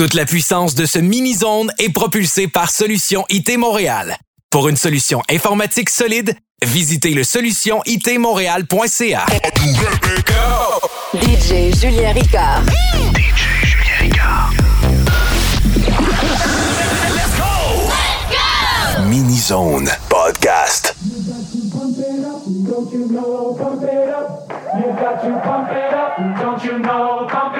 Toute la puissance de ce mini-zone est propulsée par Solution IT Montréal. Pour une solution informatique solide, visitez le solutionitmontréal.ca. DJ Julien Ricard. DJ Julien Ricard. Let's go! Let's go! Mini Zone Podcast. You got to pump it up, don't you know? Pump it up.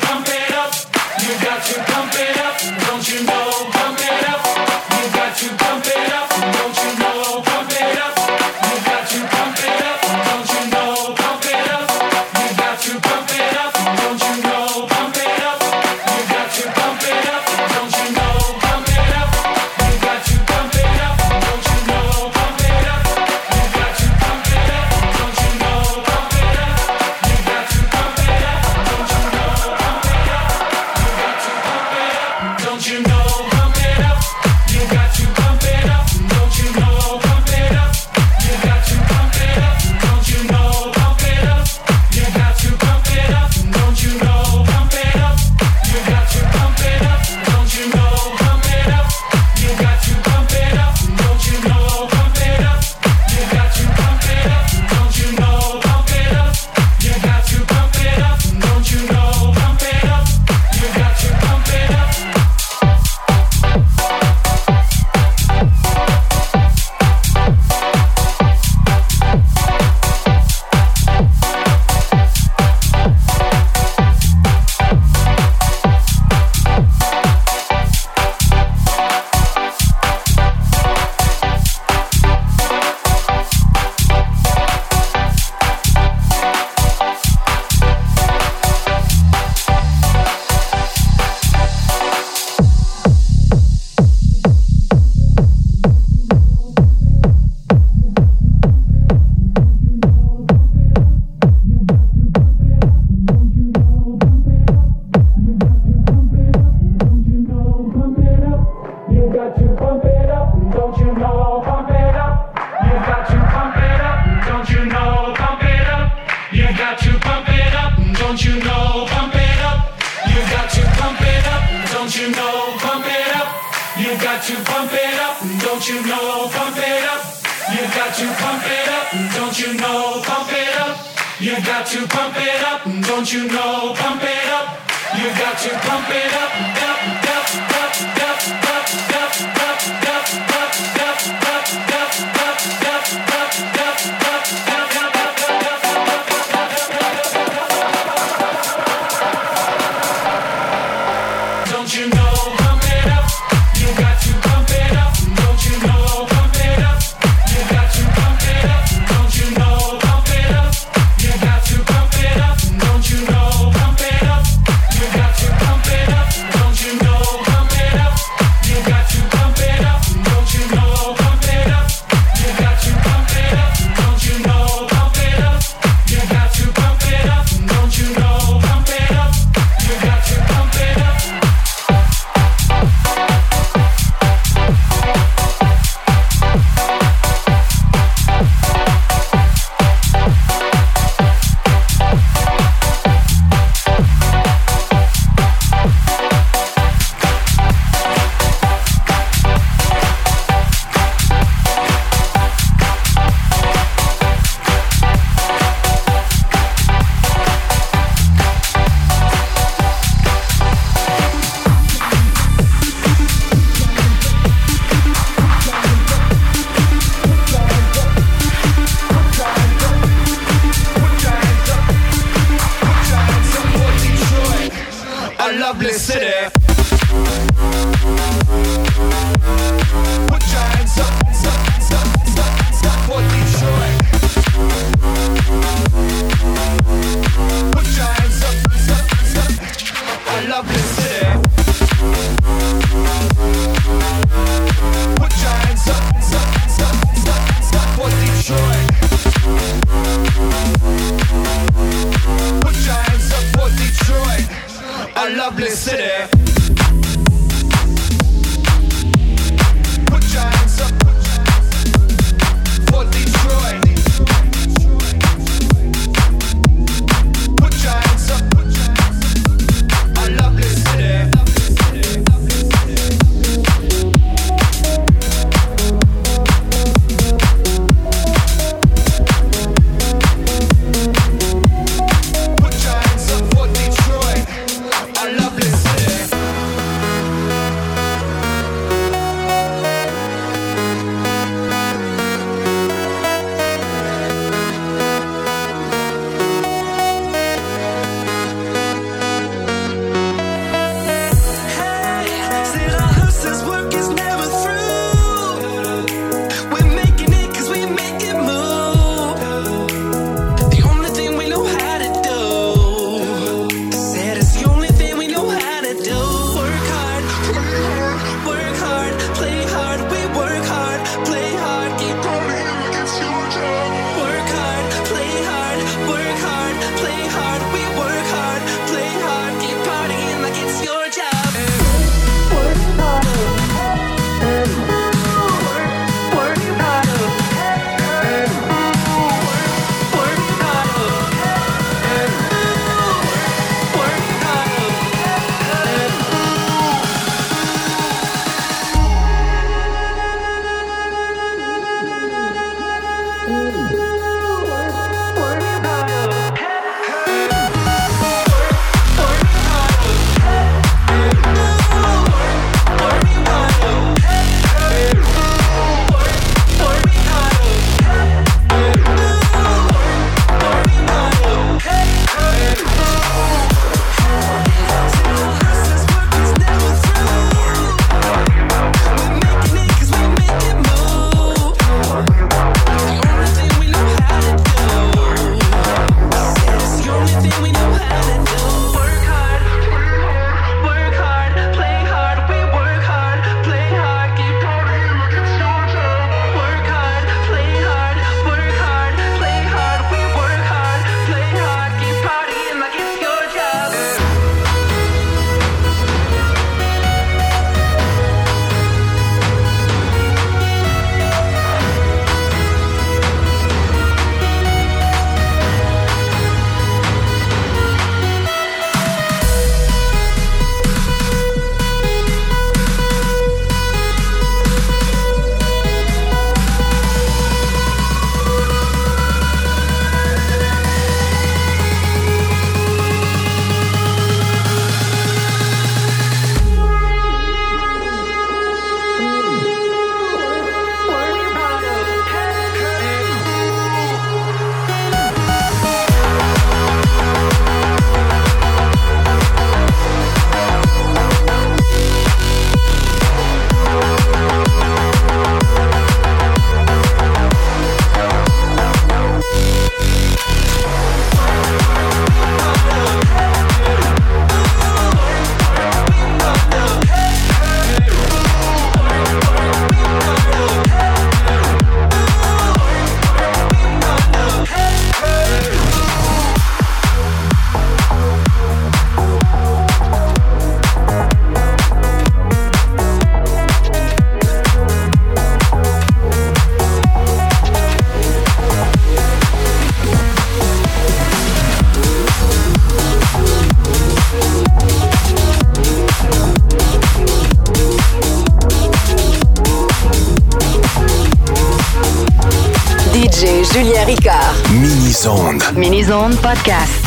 his own podcast.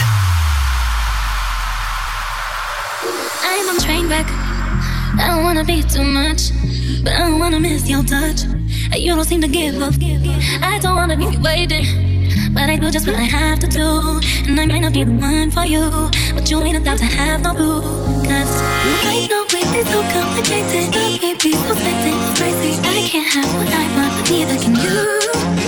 I'm on train back. I don't wanna be too much, but I don't wanna miss your touch. You don't seem to give up. I don't wanna be waiting, but I do just what I have to do. And I might not be the one for you, but you ain't about to have no boo. Cause you ain't no way so complicated. It may be so crazy. I can't have what I want, but neither can you.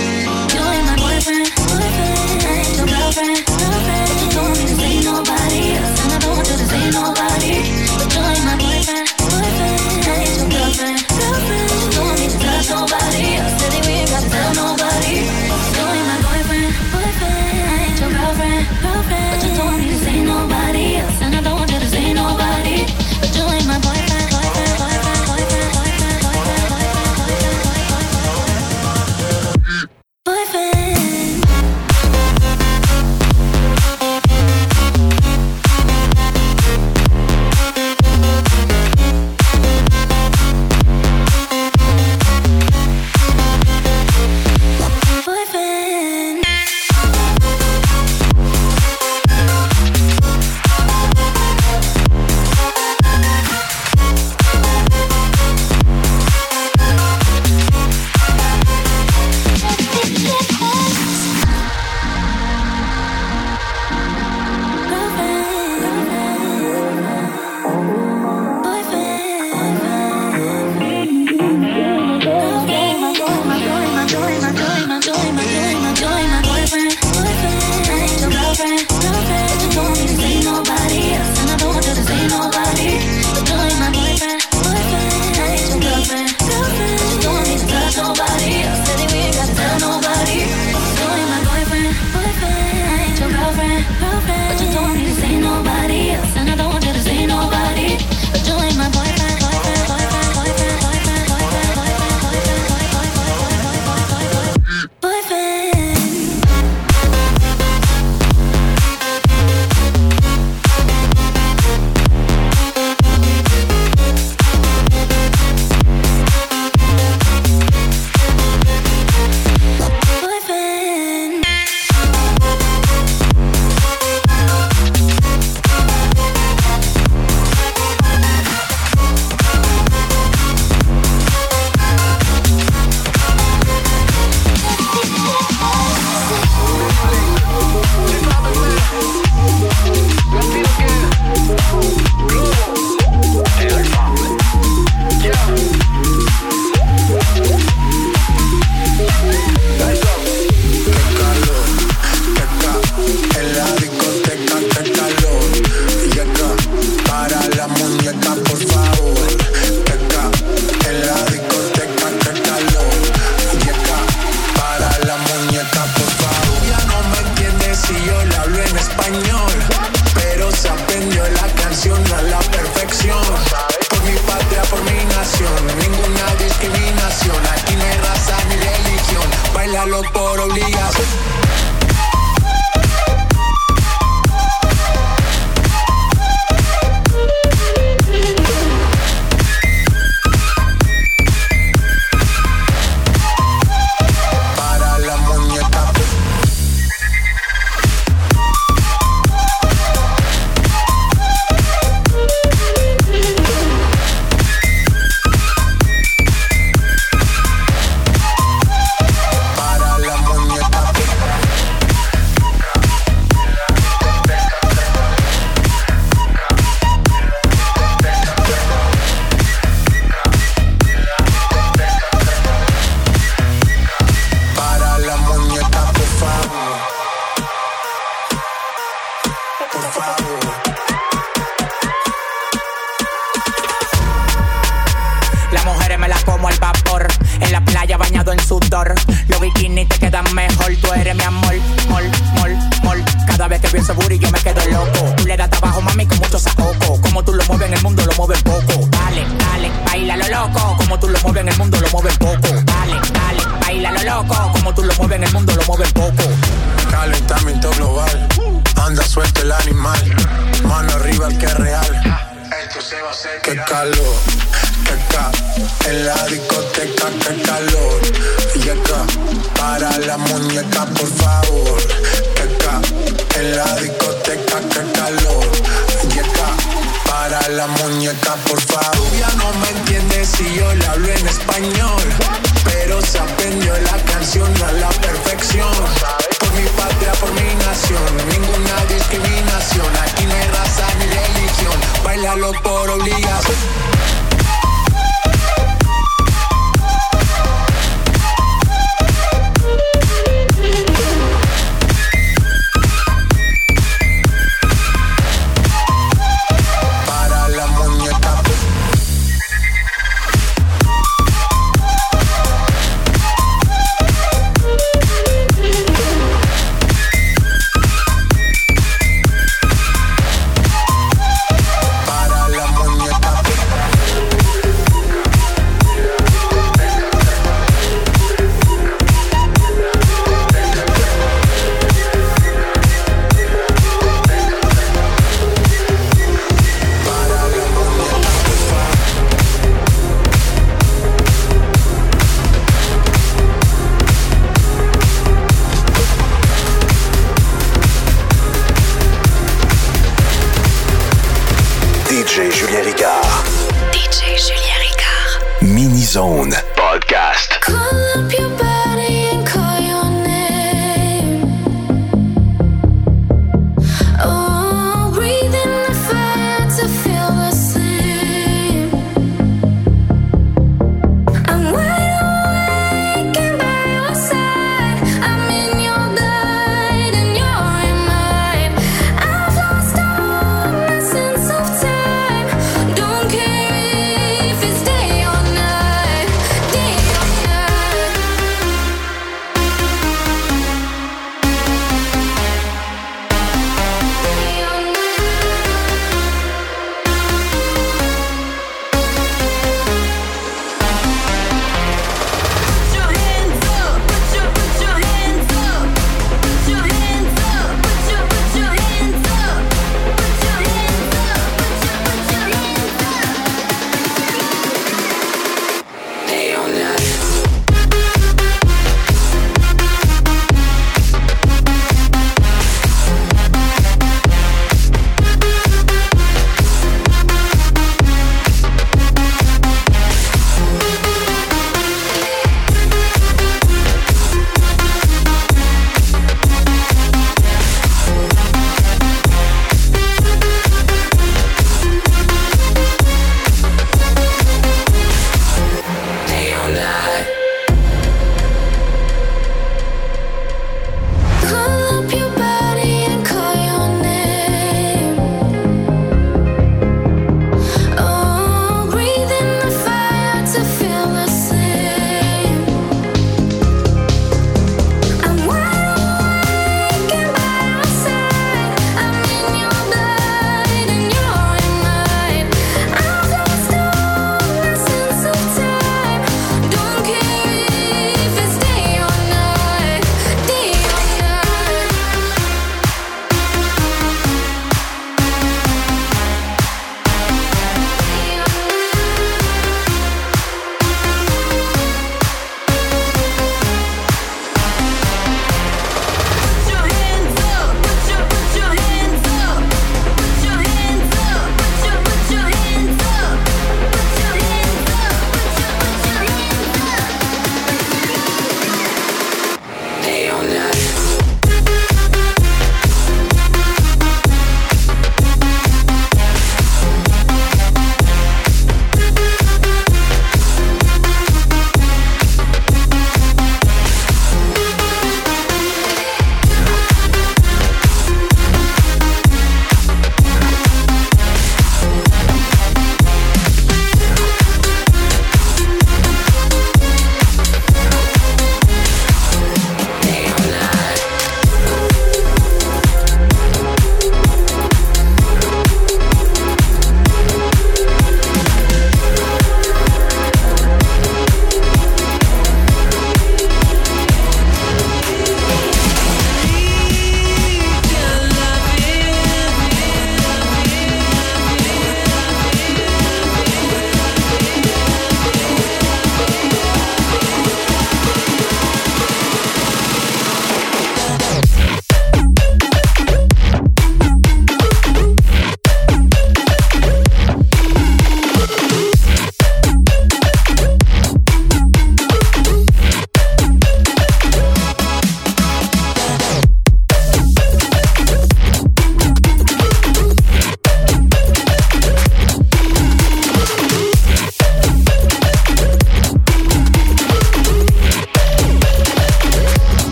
DJ Julien Ricard. DJ Julien Ricard. Mini Zone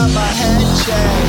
got my head checked.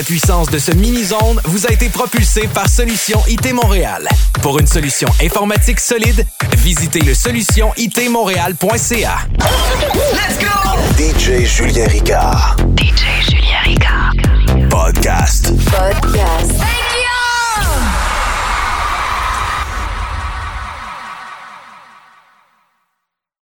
la puissance de ce mini-zone vous a été propulsé par Solution IT Montréal. Pour une solution informatique solide, visitez le solutionitmontréal.ca. Let's go! DJ Julien Ricard. DJ Julien Ricard. Podcast. Podcast.